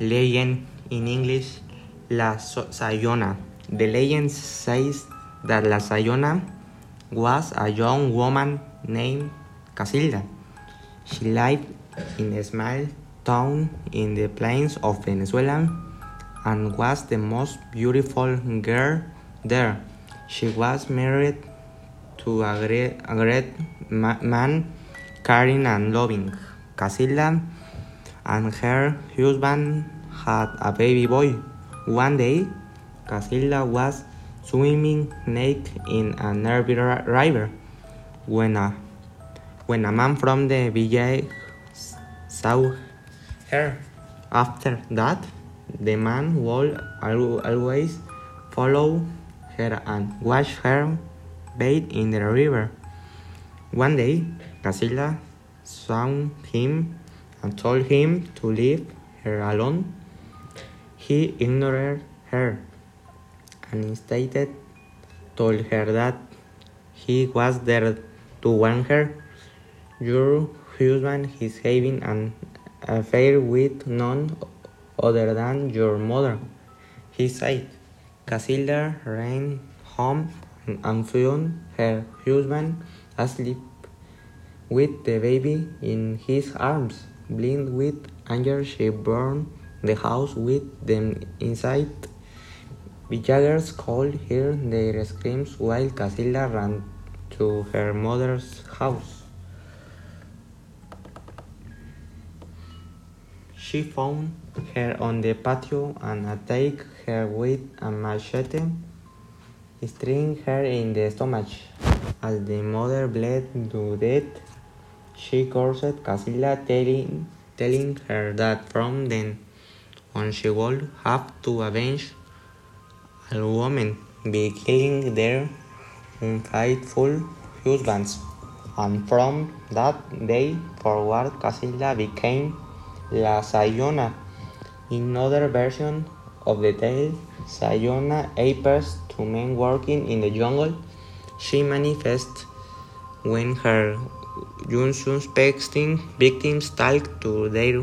legend in English, La Sayona. The legend says that La Sayona was a young woman named Casilda. She lived in a small town in the plains of Venezuela and was the most beautiful girl there. She was married to a great, a great ma man, caring and loving. Casilda and her husband had a baby boy. One day, Casilda was swimming naked in a nearby river when a, when a man from the village saw her. After that, the man would always follow her and watch her bathe in the river. One day, Casilda saw him and told him to leave her alone. He ignored her and instead told her that he was there to warn her. Your husband is having an affair with none other than your mother, he said. Casilda ran home and found her husband asleep with the baby in his arms. Blind with anger, she burned the house with them inside. Villagers called her their screams while Casilda ran to her mother's house. She found her on the patio and attacked her with a machete, striking her in the stomach. As the mother bled to death, she cursed Casilda, telling, telling her that from then on she would have to avenge all women by killing their unfaithful husbands. And from that day forward, Casilda became La Sayona. In other version of the tale, Sayona appears to men working in the jungle. She manifests when her unsuspecting victims talk to their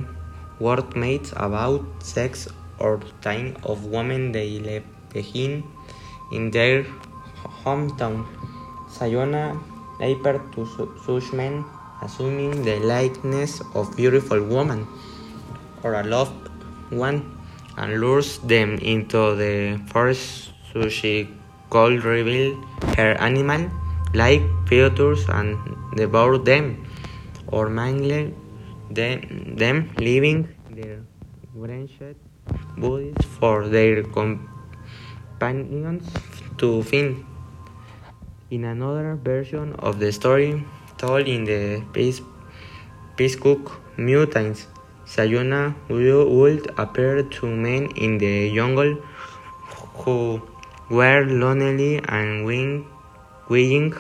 workmates about sex or time of women they left behind in their hometown. Sayona appears to such men assuming the likeness of beautiful woman or a loved one and lures them into the forest so she could reveal her animal like features and devour them or mangle them, them leaving their wrenched bodies for their companions to feed. In another version of the story, told in the Peace, Peace Cook Mutants, Sayona would appear to men in the jungle who were lonely and willing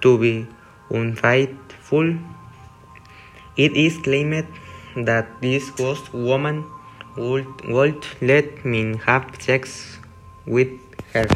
to be unfaithful. It is claimed that this ghost woman would, would let men have sex with her.